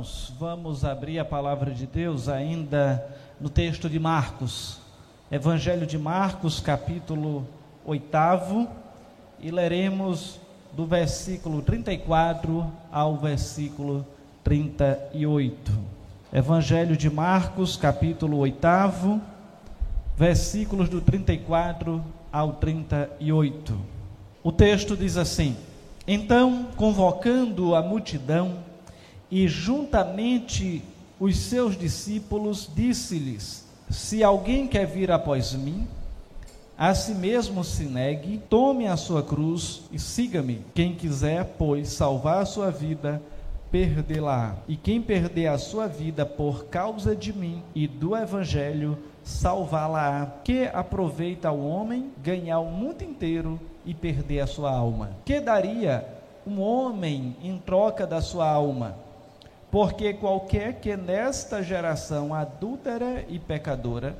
irmãos, vamos abrir a palavra de Deus ainda no texto de Marcos, Evangelho de Marcos, capítulo 8, e leremos do versículo 34 ao versículo 38. Evangelho de Marcos, capítulo 8, versículos do 34 ao 38. O texto diz assim: Então, convocando a multidão, e juntamente os seus discípulos, disse-lhes: Se alguém quer vir após mim, a si mesmo se negue, tome a sua cruz e siga-me. Quem quiser, pois, salvar a sua vida, perdê-la. E quem perder a sua vida por causa de mim e do evangelho, salvá-la. Que aproveita o homem ganhar o mundo inteiro e perder a sua alma? Que daria um homem em troca da sua alma? Porque qualquer que nesta geração adúltera e pecadora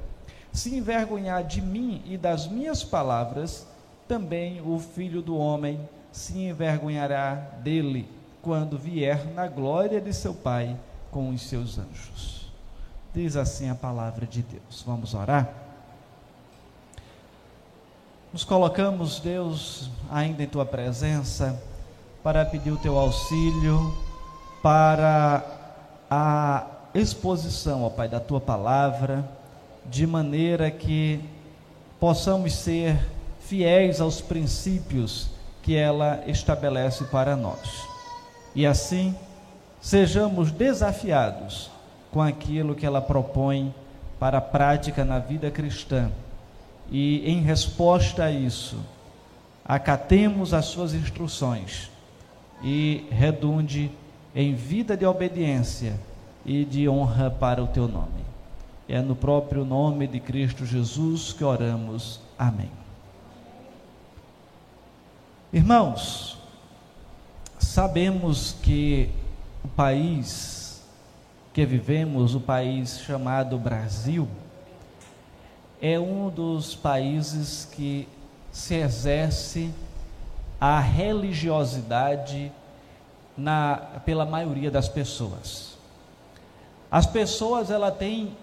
se envergonhar de mim e das minhas palavras, também o filho do homem se envergonhará dele quando vier na glória de seu Pai com os seus anjos. Diz assim a palavra de Deus. Vamos orar? Nos colocamos, Deus, ainda em tua presença, para pedir o teu auxílio para a exposição, ó Pai, da tua palavra, de maneira que possamos ser fiéis aos princípios que ela estabelece para nós. E assim, sejamos desafiados com aquilo que ela propõe para a prática na vida cristã. E em resposta a isso, acatemos as suas instruções e redunde em vida de obediência e de honra para o teu nome. É no próprio nome de Cristo Jesus que oramos. Amém. Irmãos, sabemos que o país que vivemos, o país chamado Brasil, é um dos países que se exerce a religiosidade na, pela maioria das pessoas. As pessoas ela têm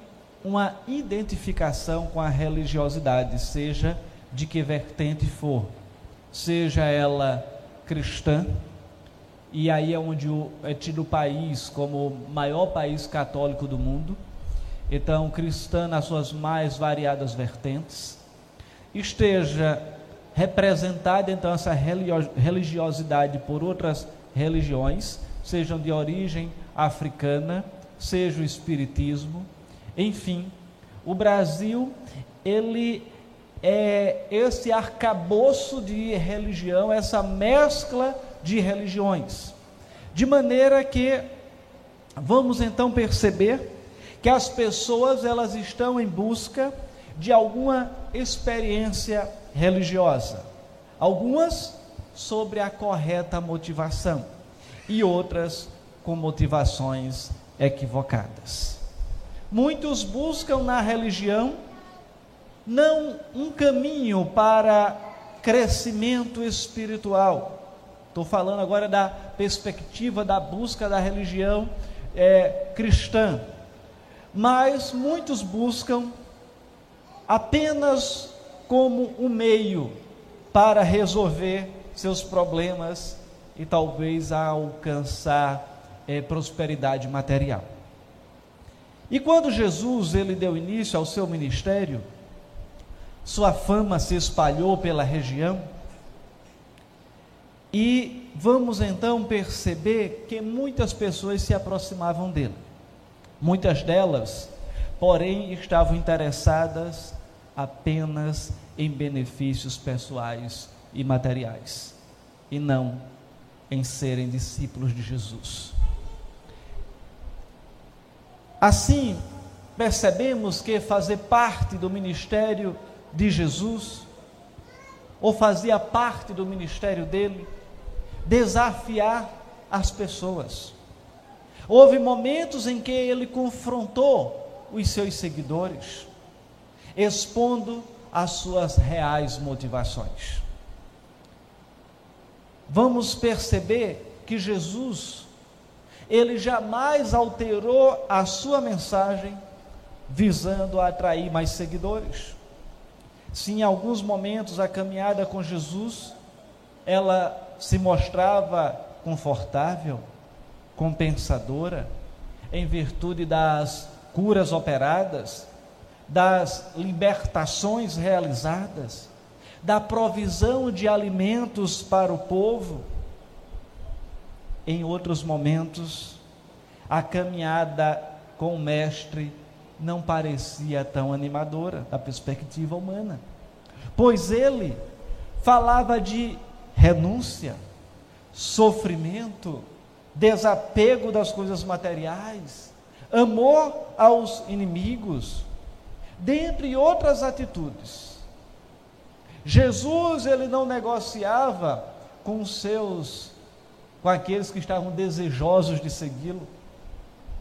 uma identificação com a religiosidade, seja de que vertente for, seja ela cristã, e aí é onde é tido o país como o maior país católico do mundo, então cristã nas suas mais variadas vertentes, esteja representada então essa religiosidade por outras religiões, sejam de origem africana, seja o espiritismo, enfim, o Brasil ele é esse arcabouço de religião, essa mescla de religiões. De maneira que vamos então perceber que as pessoas elas estão em busca de alguma experiência religiosa. Algumas sobre a correta motivação e outras com motivações equivocadas. Muitos buscam na religião não um caminho para crescimento espiritual. Estou falando agora da perspectiva da busca da religião é, cristã. Mas muitos buscam apenas como um meio para resolver seus problemas e talvez a alcançar é, prosperidade material. E quando Jesus ele deu início ao seu ministério, sua fama se espalhou pela região e vamos então perceber que muitas pessoas se aproximavam dele. Muitas delas, porém, estavam interessadas apenas em benefícios pessoais e materiais, e não em serem discípulos de Jesus. Assim, percebemos que fazer parte do ministério de Jesus, ou fazia parte do ministério dele, desafiar as pessoas. Houve momentos em que ele confrontou os seus seguidores, expondo as suas reais motivações vamos perceber que Jesus, ele jamais alterou a sua mensagem visando atrair mais seguidores. Se em alguns momentos a caminhada com Jesus ela se mostrava confortável, compensadora, em virtude das curas operadas, das libertações realizadas, da provisão de alimentos para o povo. Em outros momentos, a caminhada com o Mestre não parecia tão animadora da perspectiva humana, pois ele falava de renúncia, sofrimento, desapego das coisas materiais, amor aos inimigos, dentre outras atitudes. Jesus ele não negociava com os seus com aqueles que estavam desejosos de segui-lo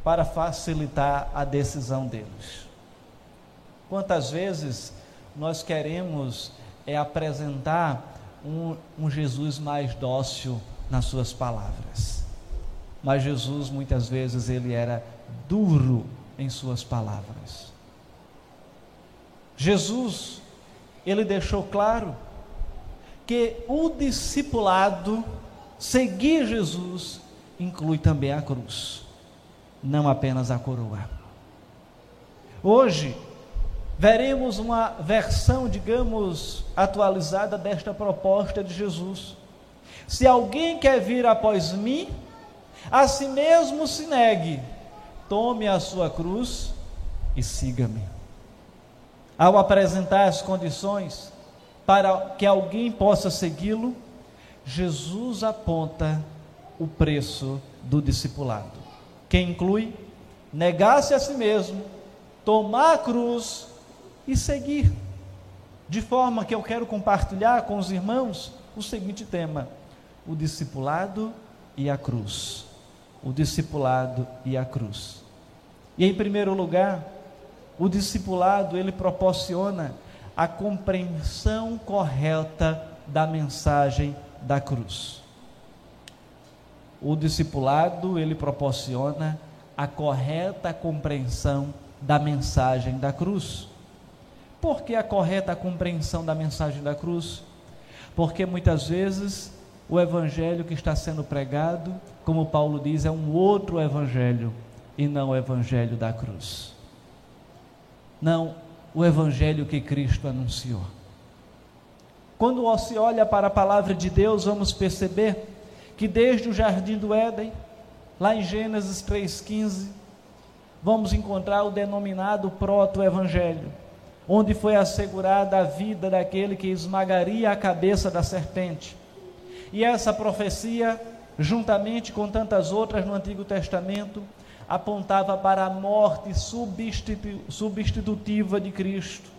para facilitar a decisão deles. Quantas vezes nós queremos é apresentar um, um Jesus mais dócil nas suas palavras, mas Jesus muitas vezes ele era duro em suas palavras. Jesus, ele deixou claro que o discipulado, seguir Jesus, inclui também a cruz não apenas a coroa. Hoje, veremos uma versão, digamos, atualizada desta proposta de Jesus. Se alguém quer vir após mim, a si mesmo se negue, tome a sua cruz e siga-me. Ao apresentar as condições para que alguém possa segui-lo, Jesus aponta o preço do discipulado que inclui negar-se a si mesmo, tomar a cruz e seguir. De forma que eu quero compartilhar com os irmãos o seguinte tema: o discipulado e a cruz. O discipulado e a cruz. E em primeiro lugar, o discipulado ele proporciona a compreensão correta da mensagem da cruz. O discipulado, ele proporciona a correta compreensão da mensagem da cruz. Por que a correta compreensão da mensagem da cruz? Porque muitas vezes o evangelho que está sendo pregado, como Paulo diz, é um outro evangelho e não o evangelho da cruz. Não o evangelho que Cristo anunciou. Quando se olha para a palavra de Deus, vamos perceber que desde o jardim do Éden, lá em Gênesis 3,15, vamos encontrar o denominado proto-evangelho, onde foi assegurada a vida daquele que esmagaria a cabeça da serpente. E essa profecia, juntamente com tantas outras no Antigo Testamento, apontava para a morte substitu substitutiva de Cristo.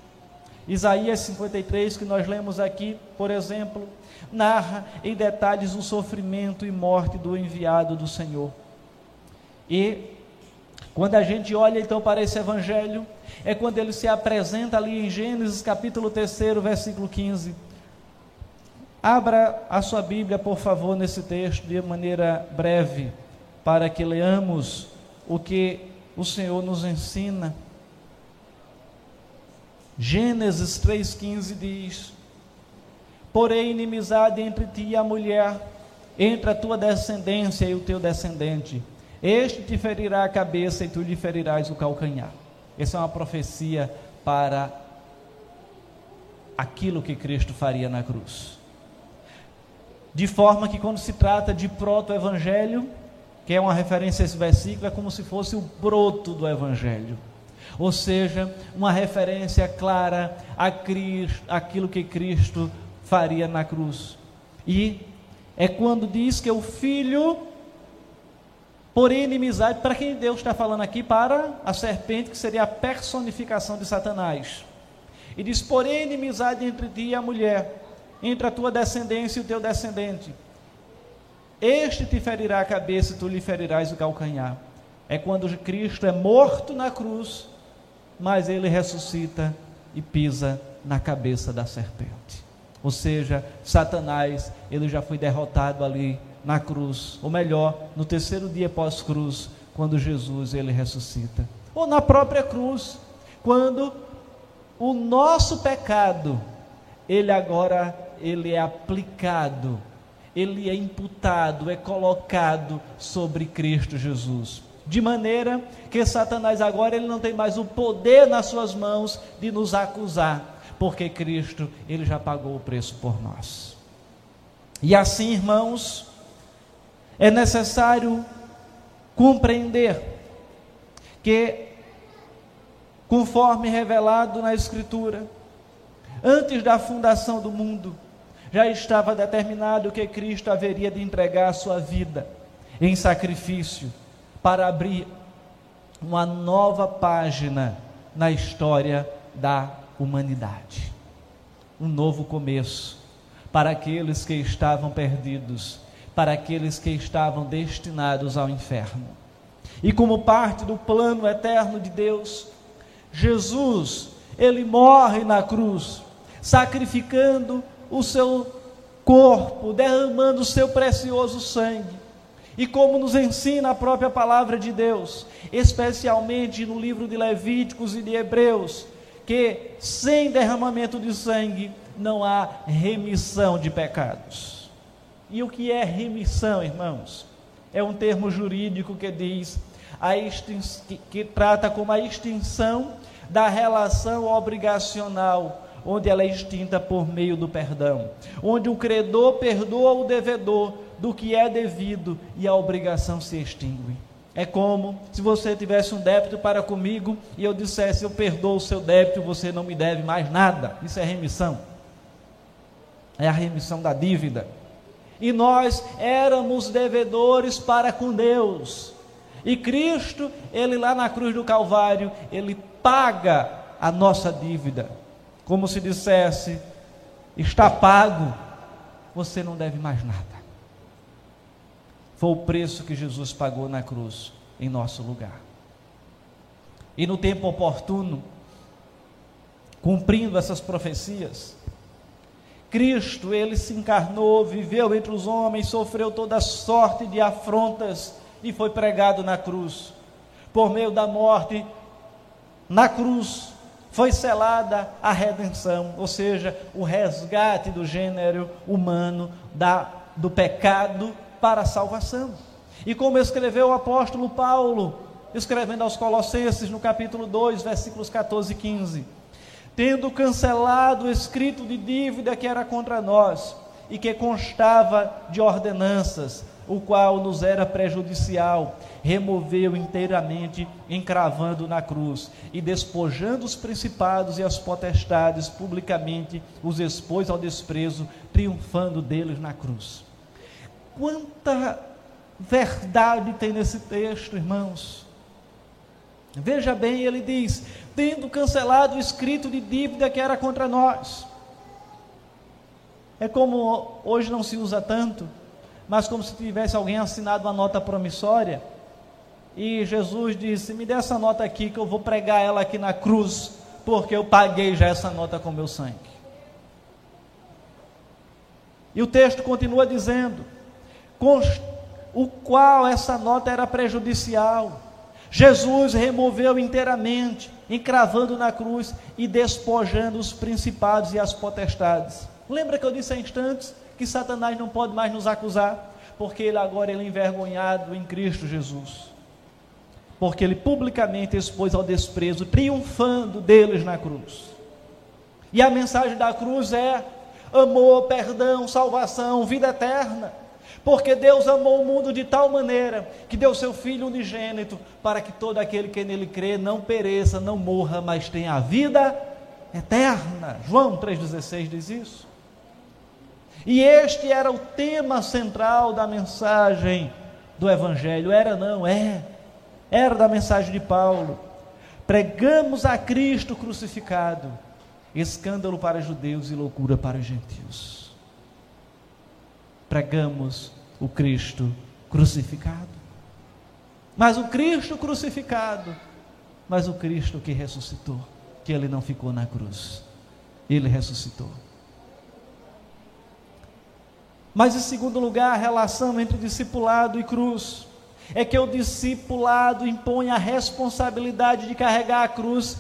Isaías 53, que nós lemos aqui, por exemplo, narra em detalhes o sofrimento e morte do enviado do Senhor. E quando a gente olha então para esse evangelho, é quando ele se apresenta ali em Gênesis capítulo 3, versículo 15. Abra a sua Bíblia, por favor, nesse texto de maneira breve, para que leamos o que o Senhor nos ensina. Gênesis 3,15 diz: porém inimizade entre ti e a mulher, entre a tua descendência e o teu descendente. Este te ferirá a cabeça e tu lhe ferirás o calcanhar. Essa é uma profecia para aquilo que Cristo faria na cruz. De forma que quando se trata de proto-evangelho, que é uma referência a esse versículo, é como se fosse o broto do evangelho. Ou seja, uma referência clara a Cristo, aquilo que Cristo faria na cruz. E é quando diz que o filho, por inimizade, para quem Deus está falando aqui? Para a serpente, que seria a personificação de Satanás. E diz: por inimizade entre ti e a mulher, entre a tua descendência e o teu descendente. Este te ferirá a cabeça e tu lhe ferirás o calcanhar. É quando Cristo é morto na cruz, mas ele ressuscita e pisa na cabeça da serpente. Ou seja, Satanás, ele já foi derrotado ali na cruz, ou melhor, no terceiro dia pós-cruz, quando Jesus ele ressuscita, ou na própria cruz, quando o nosso pecado ele agora ele é aplicado, ele é imputado, é colocado sobre Cristo Jesus. De maneira que Satanás agora ele não tem mais o poder nas suas mãos de nos acusar, porque Cristo ele já pagou o preço por nós. E assim, irmãos, é necessário compreender que, conforme revelado na Escritura, antes da fundação do mundo, já estava determinado que Cristo haveria de entregar a sua vida em sacrifício para abrir uma nova página na história da humanidade. Um novo começo para aqueles que estavam perdidos, para aqueles que estavam destinados ao inferno. E como parte do plano eterno de Deus, Jesus, ele morre na cruz, sacrificando o seu corpo, derramando o seu precioso sangue. E como nos ensina a própria palavra de Deus, especialmente no livro de Levíticos e de Hebreus, que sem derramamento de sangue não há remissão de pecados. E o que é remissão, irmãos? É um termo jurídico que diz a que, que trata como a extinção da relação obrigacional onde ela é extinta por meio do perdão, onde o credor perdoa o devedor do que é devido e a obrigação se extingue. É como se você tivesse um débito para comigo e eu dissesse: Eu perdoo o seu débito, você não me deve mais nada. Isso é remissão. É a remissão da dívida. E nós éramos devedores para com Deus. E Cristo, ele lá na cruz do Calvário, ele paga a nossa dívida. Como se dissesse: Está pago, você não deve mais nada. Foi o preço que Jesus pagou na cruz em nosso lugar. E no tempo oportuno, cumprindo essas profecias, Cristo, ele se encarnou, viveu entre os homens, sofreu toda sorte de afrontas e foi pregado na cruz. Por meio da morte, na cruz, foi selada a redenção, ou seja, o resgate do gênero humano da, do pecado para a salvação. E como escreveu o apóstolo Paulo, escrevendo aos Colossenses no capítulo 2, versículos 14 e 15: Tendo cancelado o escrito de dívida que era contra nós e que constava de ordenanças, o qual nos era prejudicial, removeu inteiramente, encravando na cruz, e despojando os principados e as potestades publicamente, os expôs ao desprezo, triunfando deles na cruz. Quanta verdade tem nesse texto, irmãos. Veja bem, ele diz: tendo cancelado o escrito de dívida que era contra nós. É como hoje não se usa tanto, mas como se tivesse alguém assinado uma nota promissória. E Jesus disse: Me dê essa nota aqui que eu vou pregar ela aqui na cruz, porque eu paguei já essa nota com meu sangue. E o texto continua dizendo: o qual essa nota era prejudicial. Jesus removeu inteiramente, encravando na cruz e despojando os principados e as potestades. Lembra que eu disse há instantes que Satanás não pode mais nos acusar, porque ele agora é envergonhado em Cristo Jesus. Porque ele publicamente expôs ao desprezo, triunfando deles na cruz. E a mensagem da cruz é amor, perdão, salvação, vida eterna. Porque Deus amou o mundo de tal maneira que deu seu Filho unigênito para que todo aquele que nele crê não pereça, não morra, mas tenha a vida eterna. João 3,16 diz isso. E este era o tema central da mensagem do Evangelho. Era não, é. Era da mensagem de Paulo. Pregamos a Cristo crucificado, escândalo para judeus e loucura para gentios. Pregamos o Cristo crucificado. Mas o Cristo crucificado, mas o Cristo que ressuscitou, que ele não ficou na cruz, ele ressuscitou. Mas em segundo lugar, a relação entre discipulado e cruz. É que o discipulado impõe a responsabilidade de carregar a cruz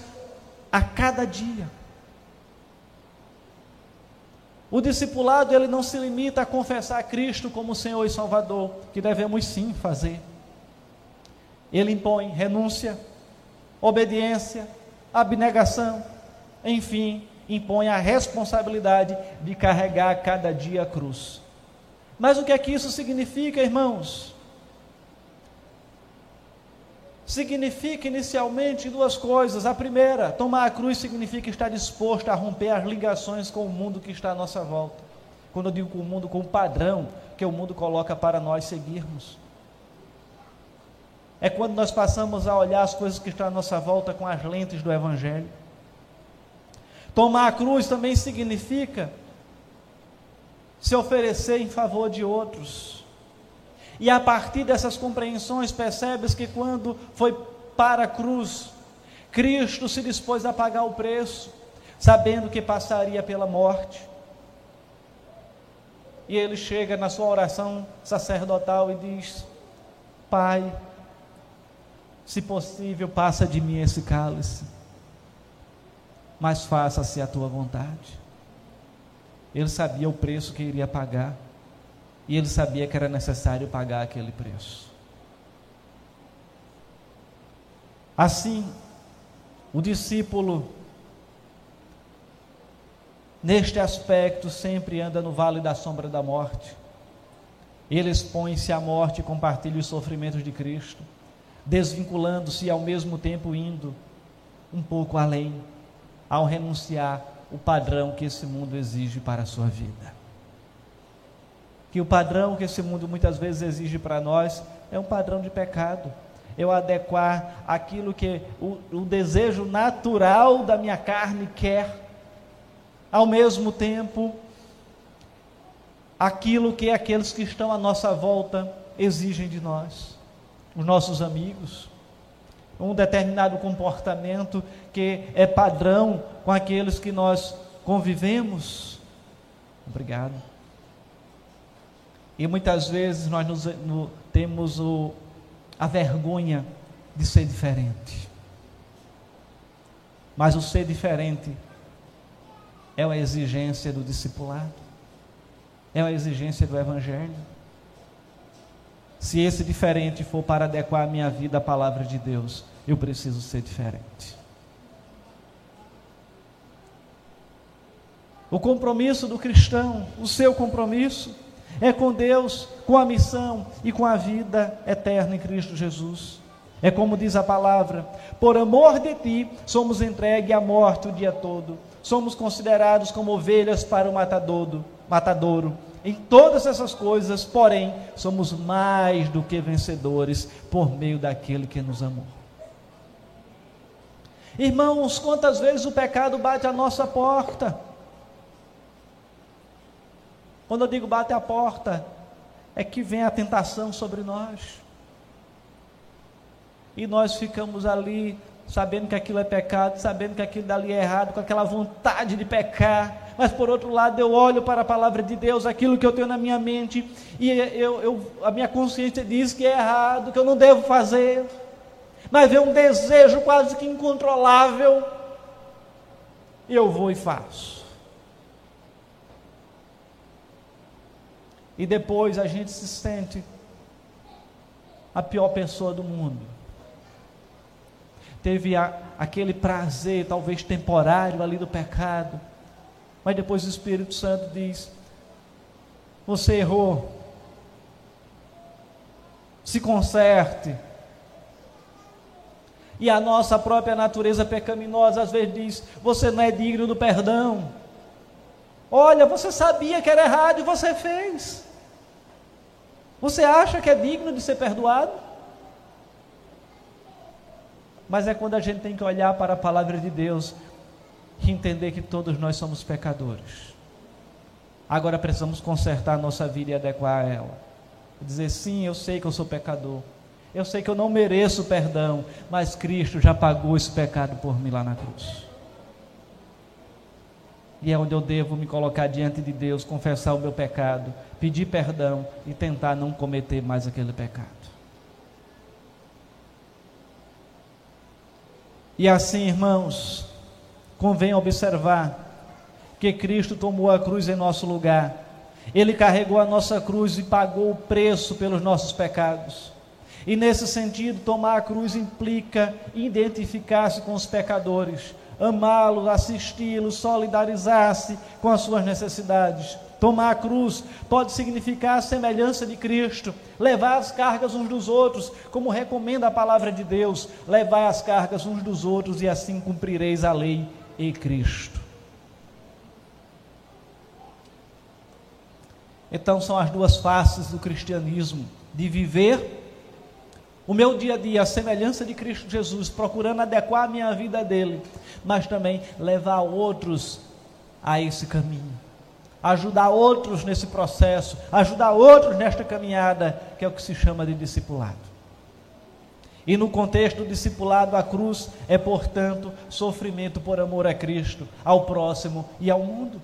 a cada dia. O discipulado ele não se limita a confessar Cristo como Senhor e Salvador, que devemos sim fazer. Ele impõe renúncia, obediência, abnegação, enfim, impõe a responsabilidade de carregar cada dia a cruz. Mas o que é que isso significa, irmãos? Significa inicialmente duas coisas. A primeira, tomar a cruz significa estar disposto a romper as ligações com o mundo que está à nossa volta. Quando eu digo com o mundo, com o padrão que o mundo coloca para nós seguirmos. É quando nós passamos a olhar as coisas que estão à nossa volta com as lentes do Evangelho. Tomar a cruz também significa se oferecer em favor de outros. E a partir dessas compreensões, percebes que quando foi para a cruz, Cristo se dispôs a pagar o preço, sabendo que passaria pela morte. E ele chega na sua oração sacerdotal e diz: Pai, se possível, passa de mim esse cálice, mas faça-se a tua vontade. Ele sabia o preço que iria pagar. E ele sabia que era necessário pagar aquele preço. Assim, o discípulo, neste aspecto, sempre anda no vale da sombra da morte. Ele expõe-se à morte e compartilha os sofrimentos de Cristo, desvinculando-se e ao mesmo tempo indo um pouco além, ao renunciar o padrão que esse mundo exige para a sua vida. Que o padrão que esse mundo muitas vezes exige para nós é um padrão de pecado. Eu adequar aquilo que o, o desejo natural da minha carne quer, ao mesmo tempo, aquilo que aqueles que estão à nossa volta exigem de nós, os nossos amigos, um determinado comportamento que é padrão com aqueles que nós convivemos. Obrigado. E muitas vezes nós nos, no, temos o, a vergonha de ser diferente. Mas o ser diferente é uma exigência do discipulado, é uma exigência do Evangelho. Se esse diferente for para adequar a minha vida à palavra de Deus, eu preciso ser diferente. O compromisso do cristão, o seu compromisso, é com Deus, com a missão e com a vida eterna em Cristo Jesus. É como diz a palavra: por amor de ti, somos entregues à morte o dia todo, somos considerados como ovelhas para o matadouro. matadouro. Em todas essas coisas, porém, somos mais do que vencedores por meio daquele que nos amou. Irmãos, quantas vezes o pecado bate à nossa porta? Quando eu digo bate à porta, é que vem a tentação sobre nós. E nós ficamos ali, sabendo que aquilo é pecado, sabendo que aquilo dali é errado, com aquela vontade de pecar mas por outro lado eu olho para a palavra de Deus, aquilo que eu tenho na minha mente, e eu, eu, a minha consciência diz que é errado, que eu não devo fazer, mas vem um desejo quase que incontrolável, e eu vou e faço. E depois a gente se sente a pior pessoa do mundo. Teve a, aquele prazer, talvez temporário, ali do pecado mas depois o Espírito Santo diz: Você errou. Se conserte. E a nossa própria natureza pecaminosa às vezes diz: Você não é digno do perdão. Olha, você sabia que era errado e você fez. Você acha que é digno de ser perdoado? Mas é quando a gente tem que olhar para a palavra de Deus e entender que todos nós somos pecadores. Agora precisamos consertar a nossa vida e adequar a ela. Dizer sim, eu sei que eu sou pecador. Eu sei que eu não mereço perdão, mas Cristo já pagou esse pecado por mim lá na cruz. E é onde eu devo me colocar diante de Deus, confessar o meu pecado, pedir perdão e tentar não cometer mais aquele pecado. E assim, irmãos, convém observar que Cristo tomou a cruz em nosso lugar. Ele carregou a nossa cruz e pagou o preço pelos nossos pecados. E nesse sentido, tomar a cruz implica identificar-se com os pecadores, amá-los, assisti-los, solidarizar-se com as suas necessidades. Tomar a cruz pode significar a semelhança de Cristo, levar as cargas uns dos outros, como recomenda a palavra de Deus, levar as cargas uns dos outros e assim cumprireis a lei e Cristo. Então são as duas faces do cristianismo, de viver o meu dia a dia, a semelhança de Cristo Jesus, procurando adequar a minha vida dele, mas também levar outros a esse caminho, ajudar outros nesse processo, ajudar outros nesta caminhada, que é o que se chama de discipulado. E no contexto do discipulado, a cruz é, portanto, sofrimento por amor a Cristo, ao próximo e ao mundo.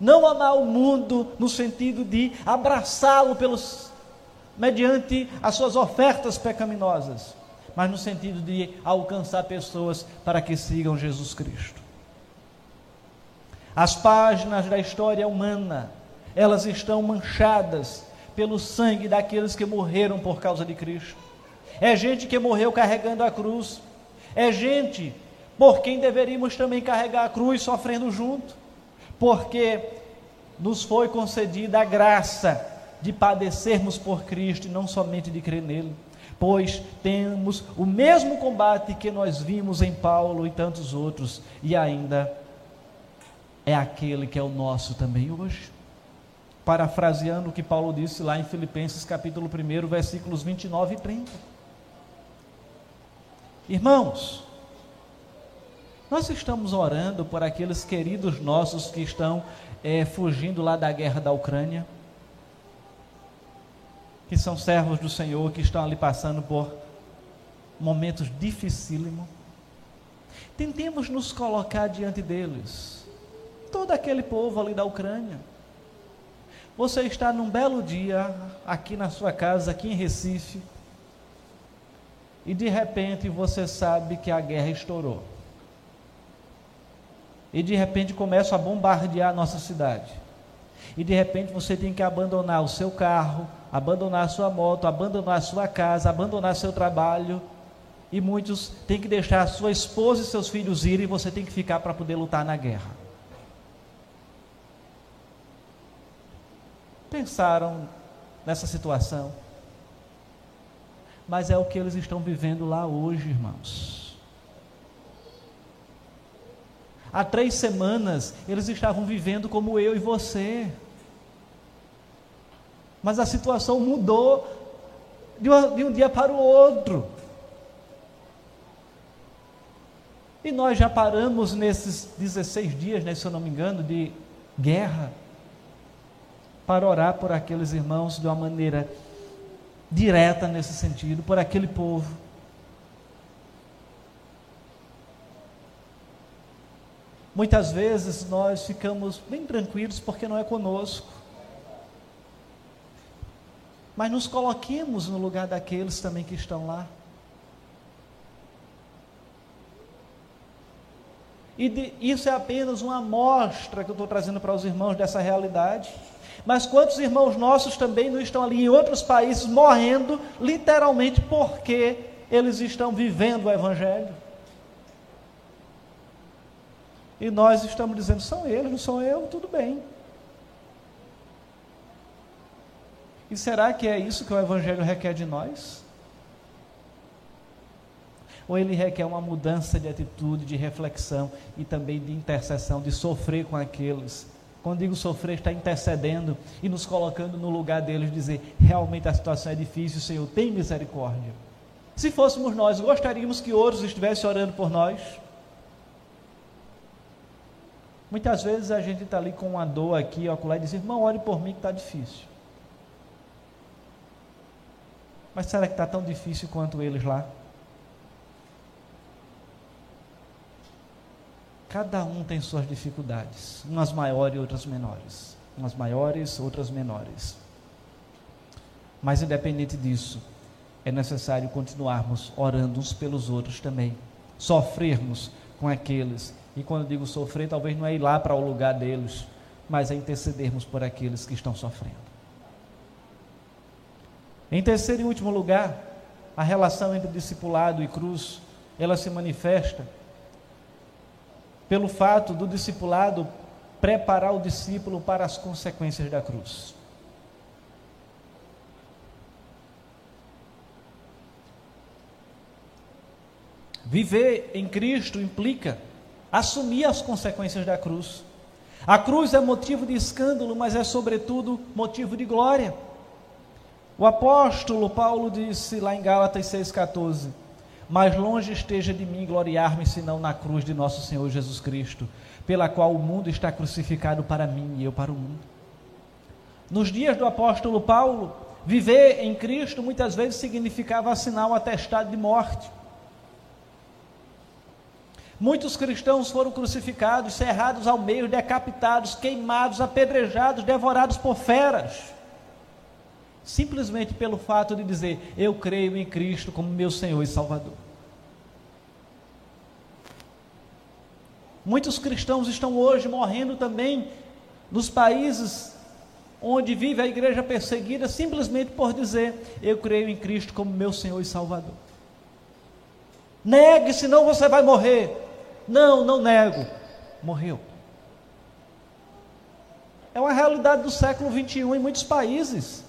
Não amar o mundo no sentido de abraçá-lo pelos mediante as suas ofertas pecaminosas, mas no sentido de alcançar pessoas para que sigam Jesus Cristo. As páginas da história humana, elas estão manchadas pelo sangue daqueles que morreram por causa de Cristo. É gente que morreu carregando a cruz. É gente por quem deveríamos também carregar a cruz sofrendo junto. Porque nos foi concedida a graça de padecermos por Cristo e não somente de crer nele, pois temos o mesmo combate que nós vimos em Paulo e tantos outros, e ainda é aquele que é o nosso também hoje. Parafraseando o que Paulo disse lá em Filipenses capítulo 1, versículos 29 e 30. Irmãos, nós estamos orando por aqueles queridos nossos que estão é, fugindo lá da guerra da Ucrânia que são servos do Senhor, que estão ali passando por momentos dificílimos. Tentemos nos colocar diante deles. Todo aquele povo ali da Ucrânia. Você está num belo dia aqui na sua casa, aqui em Recife, e de repente você sabe que a guerra estourou. E de repente começa a bombardear a nossa cidade. E de repente você tem que abandonar o seu carro, abandonar a sua moto, abandonar a sua casa, abandonar seu trabalho. E muitos têm que deixar a sua esposa e seus filhos irem e você tem que ficar para poder lutar na guerra. Pensaram nessa situação? Mas é o que eles estão vivendo lá hoje, irmãos. Há três semanas eles estavam vivendo como eu e você. Mas a situação mudou de, uma, de um dia para o outro. E nós já paramos nesses 16 dias, né, se eu não me engano, de guerra, para orar por aqueles irmãos de uma maneira direta nesse sentido, por aquele povo. Muitas vezes nós ficamos bem tranquilos porque não é conosco mas nos coloquemos no lugar daqueles também que estão lá. E de, isso é apenas uma amostra que eu estou trazendo para os irmãos dessa realidade. Mas quantos irmãos nossos também não estão ali em outros países morrendo, literalmente porque eles estão vivendo o Evangelho? E nós estamos dizendo, são eles, não sou eu, tudo bem. E será que é isso que o Evangelho requer de nós? Ou ele requer uma mudança de atitude, de reflexão e também de intercessão, de sofrer com aqueles? Quando digo sofrer, está intercedendo e nos colocando no lugar deles, dizer: realmente a situação é difícil, Senhor, tem misericórdia. Se fôssemos nós, gostaríamos que outros estivessem orando por nós? Muitas vezes a gente está ali com uma dor aqui, ocular, e diz: irmão, ore por mim que está difícil. Mas será que está tão difícil quanto eles lá? cada um tem suas dificuldades, umas maiores e outras menores. Umas maiores, outras menores. Mas independente disso, é necessário continuarmos orando uns pelos outros também. Sofrermos com aqueles. E quando digo sofrer, talvez não é ir lá para o lugar deles, mas é intercedermos por aqueles que estão sofrendo. Em terceiro e último lugar, a relação entre discipulado e cruz, ela se manifesta pelo fato do discipulado preparar o discípulo para as consequências da cruz. Viver em Cristo implica assumir as consequências da cruz. A cruz é motivo de escândalo, mas é sobretudo motivo de glória. O apóstolo Paulo disse lá em Gálatas 6,14: Mais longe esteja de mim gloriar-me senão na cruz de nosso Senhor Jesus Cristo, pela qual o mundo está crucificado para mim e eu para o mundo. Nos dias do apóstolo Paulo, viver em Cristo muitas vezes significava assinar um atestado de morte. Muitos cristãos foram crucificados, cerrados ao meio, decapitados, queimados, apedrejados, devorados por feras simplesmente pelo fato de dizer: Eu creio em Cristo como meu Senhor e Salvador. Muitos cristãos estão hoje morrendo também nos países onde vive a igreja perseguida, simplesmente por dizer: Eu creio em Cristo como meu Senhor e Salvador. Negue, senão você vai morrer. Não, não nego. Morreu. É uma realidade do século 21 em muitos países.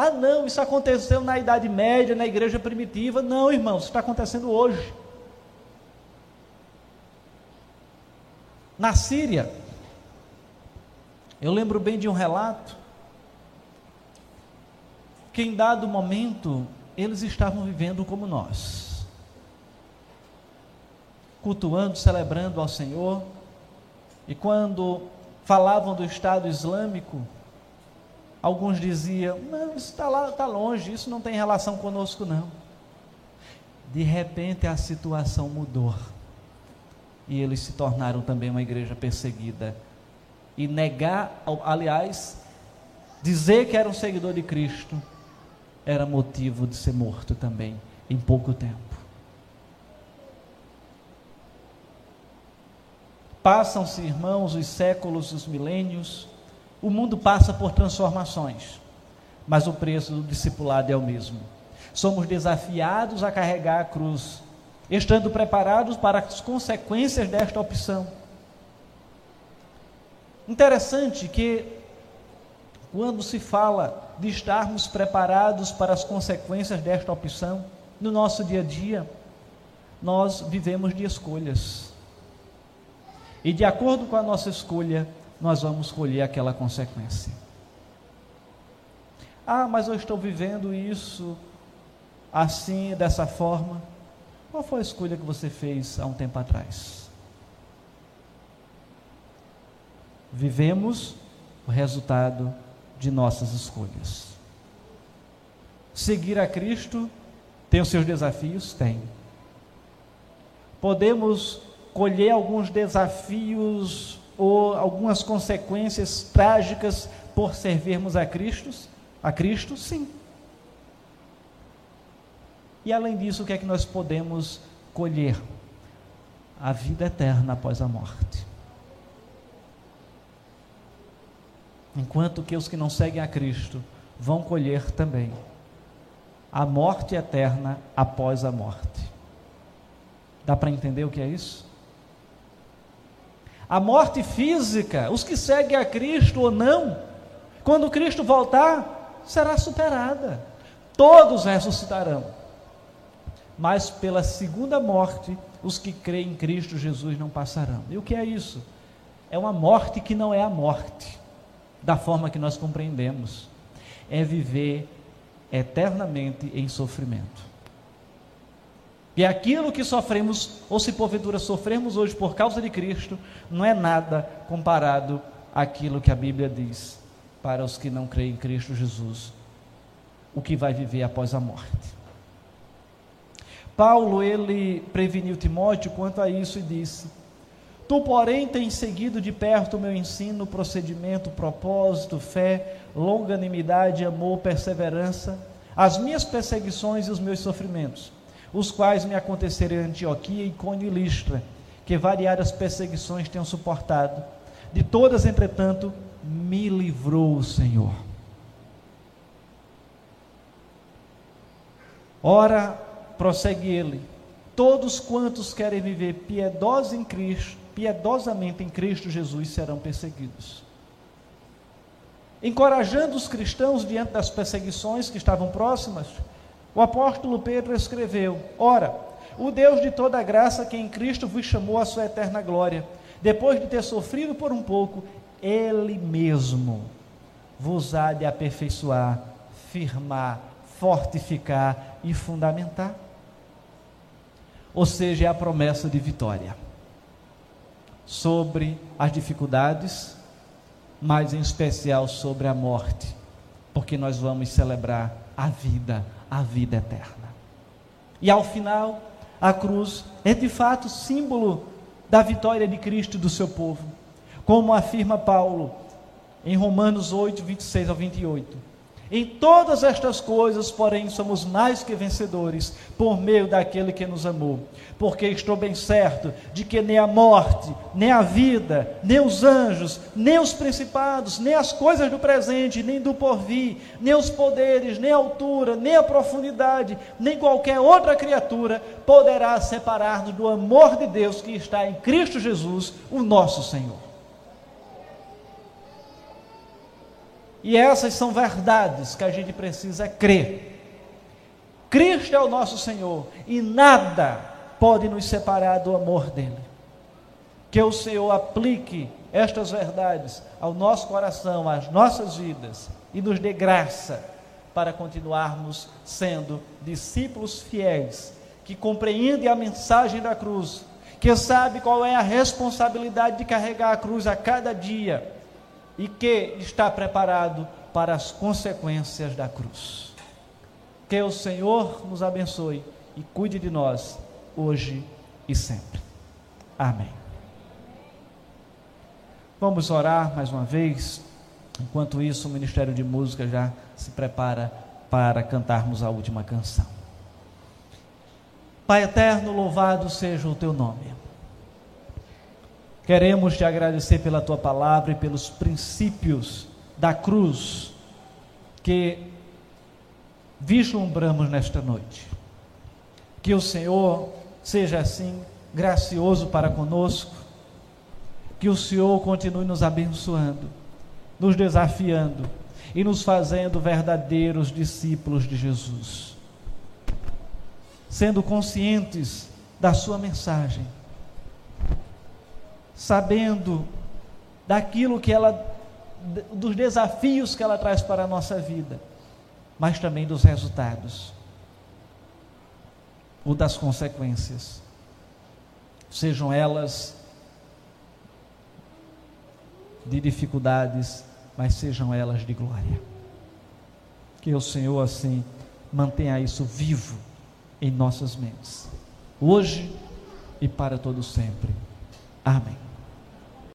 Ah, não, isso aconteceu na Idade Média, na igreja primitiva. Não, irmãos, isso está acontecendo hoje. Na Síria, eu lembro bem de um relato que em dado momento eles estavam vivendo como nós, cultuando, celebrando ao Senhor, e quando falavam do Estado Islâmico, Alguns diziam: não, isso está lá, está longe, isso não tem relação conosco, não. De repente a situação mudou. E eles se tornaram também uma igreja perseguida. E negar, aliás, dizer que era um seguidor de Cristo, era motivo de ser morto também, em pouco tempo. Passam-se, irmãos, os séculos, os milênios, o mundo passa por transformações, mas o preço do discipulado é o mesmo. Somos desafiados a carregar a cruz, estando preparados para as consequências desta opção. Interessante que, quando se fala de estarmos preparados para as consequências desta opção, no nosso dia a dia, nós vivemos de escolhas. E de acordo com a nossa escolha, nós vamos colher aquela consequência. Ah, mas eu estou vivendo isso assim, dessa forma. Qual foi a escolha que você fez há um tempo atrás? Vivemos o resultado de nossas escolhas. Seguir a Cristo tem os seus desafios? Tem. Podemos colher alguns desafios ou algumas consequências trágicas por servirmos a Cristo? A Cristo, sim. E além disso, o que é que nós podemos colher? A vida eterna após a morte. Enquanto que os que não seguem a Cristo vão colher também a morte eterna após a morte. Dá para entender o que é isso? A morte física, os que seguem a Cristo ou não, quando Cristo voltar, será superada. Todos ressuscitarão. Mas pela segunda morte, os que creem em Cristo Jesus não passarão. E o que é isso? É uma morte que não é a morte, da forma que nós compreendemos. É viver eternamente em sofrimento. E aquilo que sofremos, ou se porventura sofremos hoje por causa de Cristo, não é nada comparado àquilo que a Bíblia diz para os que não creem em Cristo Jesus, o que vai viver após a morte. Paulo, ele preveniu Timóteo quanto a isso e disse: Tu, porém, tens seguido de perto o meu ensino, procedimento, propósito, fé, longanimidade, amor, perseverança, as minhas perseguições e os meus sofrimentos, os quais me aconteceram em Antioquia, Icônio e Listra, que variadas perseguições tenho suportado. De todas, entretanto, me livrou o Senhor. Ora, prossegue ele, todos quantos querem viver piedosos em Cristo, piedosamente em Cristo Jesus serão perseguidos. Encorajando os cristãos diante das perseguições que estavam próximas, o apóstolo Pedro escreveu: Ora, o Deus de toda graça que em Cristo vos chamou à sua eterna glória, depois de ter sofrido por um pouco, ele mesmo vos há de aperfeiçoar, firmar, fortificar e fundamentar. Ou seja, é a promessa de vitória sobre as dificuldades, mas em especial sobre a morte, porque nós vamos celebrar a vida, a vida eterna. E ao final, a cruz é de fato símbolo da vitória de Cristo e do seu povo, como afirma Paulo em Romanos 8, 26 ao 28. Em todas estas coisas, porém, somos mais que vencedores por meio daquele que nos amou. Porque estou bem certo de que nem a morte, nem a vida, nem os anjos, nem os principados, nem as coisas do presente, nem do porvir, nem os poderes, nem a altura, nem a profundidade, nem qualquer outra criatura poderá separar-nos do amor de Deus que está em Cristo Jesus, o nosso Senhor. E essas são verdades que a gente precisa crer. Cristo é o nosso Senhor e nada pode nos separar do amor dele. Que o Senhor aplique estas verdades ao nosso coração, às nossas vidas e nos dê graça para continuarmos sendo discípulos fiéis que compreendem a mensagem da cruz, que sabe qual é a responsabilidade de carregar a cruz a cada dia e que está preparado para as consequências da cruz. Que o Senhor nos abençoe e cuide de nós hoje e sempre. Amém. Vamos orar mais uma vez. Enquanto isso, o Ministério de Música já se prepara para cantarmos a última canção. Pai eterno, louvado seja o teu nome. Queremos te agradecer pela tua palavra e pelos princípios da cruz que vislumbramos nesta noite. Que o Senhor seja assim gracioso para conosco, que o Senhor continue nos abençoando, nos desafiando e nos fazendo verdadeiros discípulos de Jesus, sendo conscientes da Sua mensagem sabendo daquilo que ela, dos desafios que ela traz para a nossa vida, mas também dos resultados, ou das consequências, sejam elas de dificuldades, mas sejam elas de glória. Que o Senhor assim mantenha isso vivo em nossas mentes, hoje e para todo sempre. Amém.